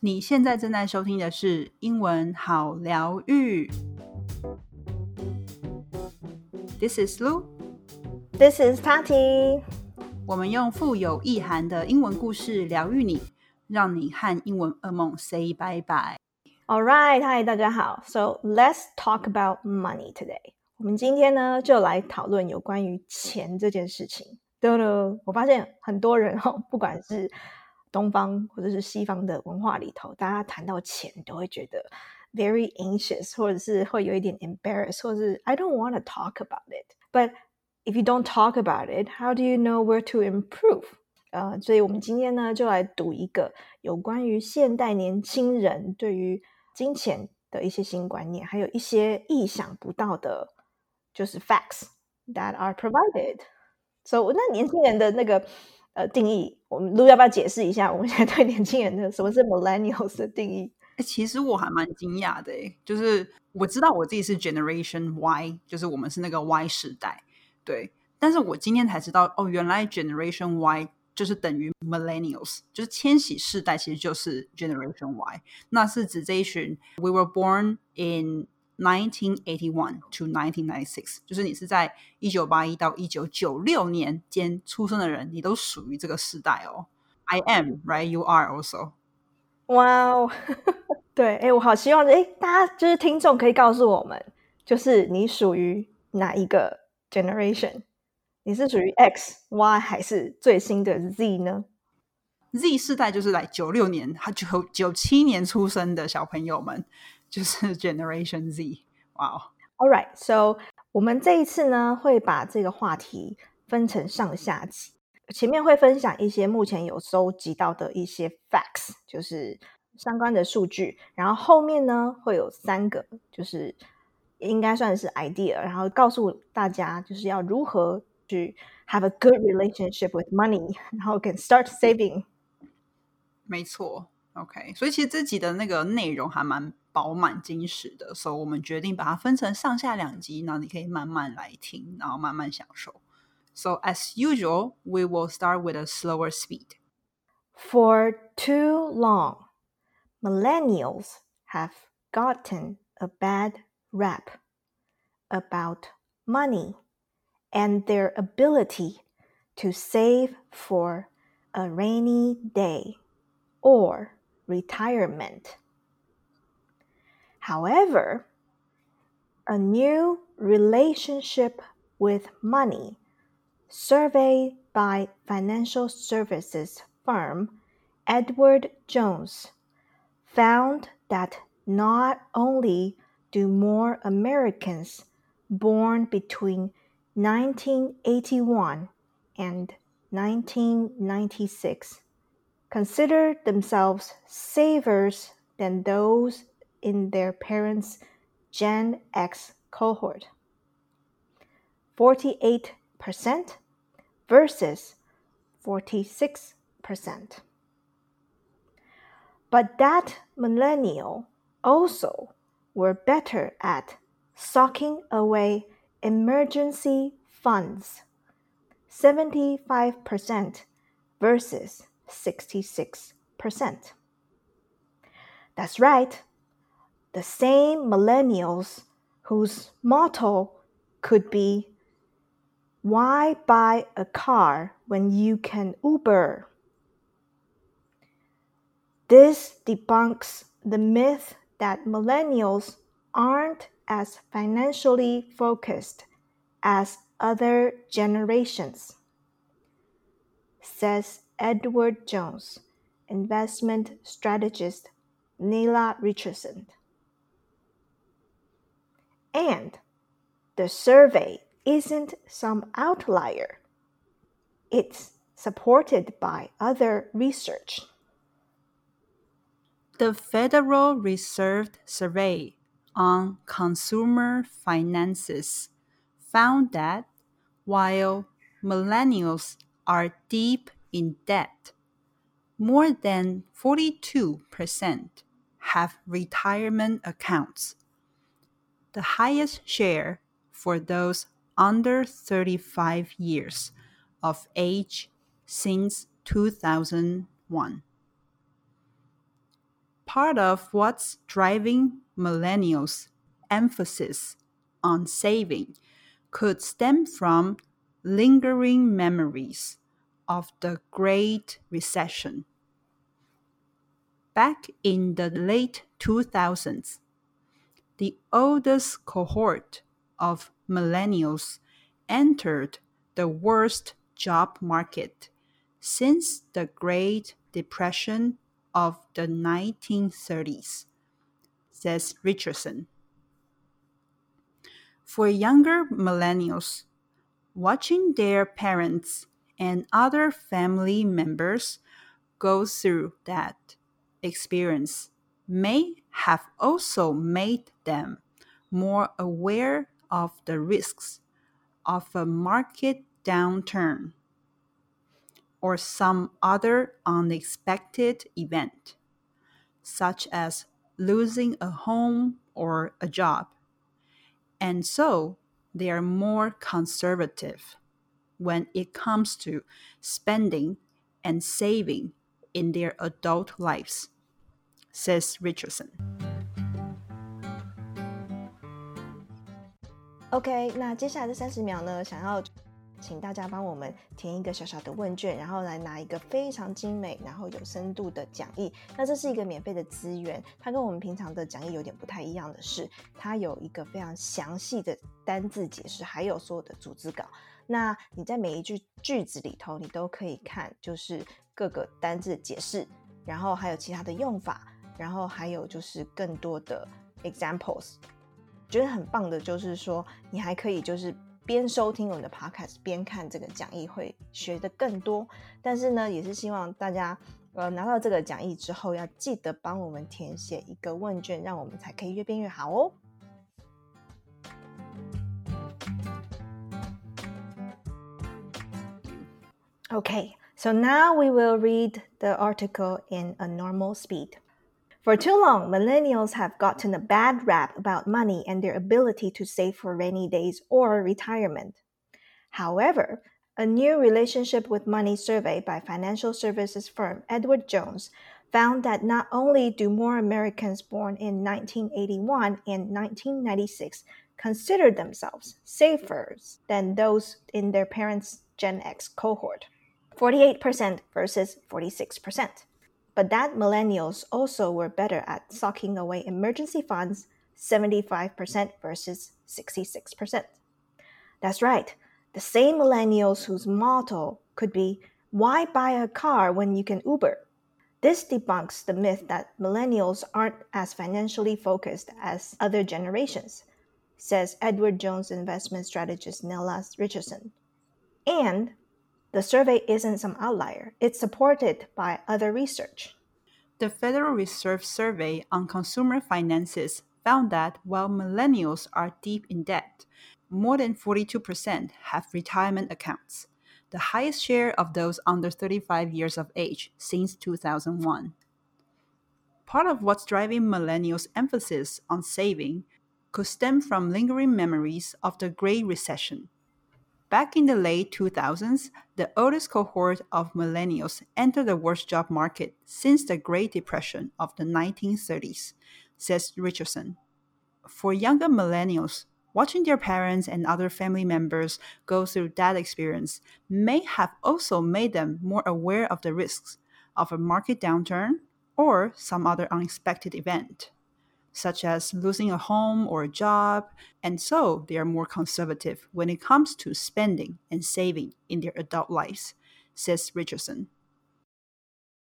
你现在正在收听的是英文好疗愈。This is Lu。This is Tati。我们用富有意涵的英文故事疗愈你，让你和英文噩梦 say bye bye。All right, hi，，大家好。So let's talk about money today。我们今天呢，就来讨论有关于钱这件事情。对了，我发现很多人哦，不管是东方或者是西方的文化里头，大家谈到钱都会觉得 very anxious，或者是会有一点 embarrassed，或者是 I don't want to talk about it。But if you don't talk about it, how do you know where to improve？呃，所以我们今天呢，就来读一个有关于现代年轻人对于金钱的一些新观念，还有一些意想不到的，就是 facts that are provided。so, 那年轻人的那个呃定义，我们陆要不要解释一下？我们现在对年轻人的什么是 millennials 的定义？其实我还蛮惊讶的，就是我知道我自己是 Generation Y，就是我们是那个 Y 时代，对。但是我今天才知道，哦，原来 Generation Y 就是等于 Millennials，就是千禧世代，其实就是 Generation Y。那是指这一群 We were born in 1981 to 1996，就是你是在一九八一到一九九六年间出生的人，你都属于这个时代哦。I am right, you are also. 哇哦，对，哎，我好希望，哎，大家就是听众可以告诉我们，就是你属于哪一个 generation？你是属于 X、Y 还是最新的 Z 呢？Z 世代就是来九六年，他九九七年出生的小朋友们，就是 Generation Z。哇哦！All right, so 我们这一次呢，会把这个话题分成上下集。前面会分享一些目前有收集到的一些 facts，就是相关的数据。然后后面呢，会有三个，就是应该算是 idea，然后告诉大家就是要如何去 have a good relationship with money，然后 can start saving。没错，OK。所以其实这集的那个内容还蛮饱满精实的，所以我们决定把它分成上下两集，然后你可以慢慢来听，然后慢慢享受。So, as usual, we will start with a slower speed. For too long, millennials have gotten a bad rap about money and their ability to save for a rainy day or retirement. However, a new relationship with money survey by financial services firm Edward Jones found that not only do more Americans born between 1981 and 1996 consider themselves savers than those in their parents' Gen X cohort. 48 percent versus 46 percent. But that millennial also were better at socking away emergency funds 75 percent versus 66 percent. That's right, the same millennials whose motto could be why buy a car when you can Uber? This debunks the myth that millennials aren't as financially focused as other generations, says Edward Jones, investment strategist Nela Richardson. And the survey isn't some outlier. It's supported by other research. The Federal Reserve Survey on Consumer Finances found that while millennials are deep in debt, more than 42% have retirement accounts. The highest share for those under 35 years of age since 2001. Part of what's driving millennials' emphasis on saving could stem from lingering memories of the Great Recession. Back in the late 2000s, the oldest cohort of millennials entered the worst job market since the Great Depression of the 1930s, says Richardson. For younger millennials, watching their parents and other family members go through that experience may have also made them more aware of the risks of a market downturn or some other unexpected event, such as losing a home or a job. And so they are more conservative when it comes to spending and saving in their adult lives, says Richardson. OK，那接下来的三十秒呢，想要 请大家帮我们填一个小小的问卷，然后来拿一个非常精美、然后有深度的讲义。那这是一个免费的资源，它跟我们平常的讲义有点不太一样的是，它有一个非常详细的单字解释，还有所有的组织稿。那你在每一句句子里头，你都可以看，就是各个单字解释，然后还有其他的用法，然后还有就是更多的 examples。觉得很棒的就是说，你还可以就是边收听我们的 podcast 边看这个讲义，会学的更多。但是呢，也是希望大家呃拿到这个讲义之后，要记得帮我们填写一个问卷，让我们才可以越变越好哦。Okay, so now we will read the article in a normal speed. For too long, millennials have gotten a bad rap about money and their ability to save for rainy days or retirement. However, a new relationship with money survey by financial services firm Edward Jones found that not only do more Americans born in 1981 and 1996 consider themselves savers than those in their parents' Gen X cohort, 48% versus 46%. But that millennials also were better at socking away emergency funds, 75% versus 66%. That's right, the same millennials whose motto could be, Why buy a car when you can Uber? This debunks the myth that millennials aren't as financially focused as other generations, says Edward Jones investment strategist Nela Richardson. And the survey isn't some outlier, it's supported by other research. The Federal Reserve Survey on Consumer Finances found that while millennials are deep in debt, more than 42% have retirement accounts, the highest share of those under 35 years of age since 2001. Part of what's driving millennials' emphasis on saving could stem from lingering memories of the Great Recession Back in the late 2000s, the oldest cohort of millennials entered the worst job market since the Great Depression of the 1930s, says Richardson. For younger millennials, watching their parents and other family members go through that experience may have also made them more aware of the risks of a market downturn or some other unexpected event such as losing a home or a job, and so they are more conservative when it comes to spending and saving in their adult lives, says Richardson.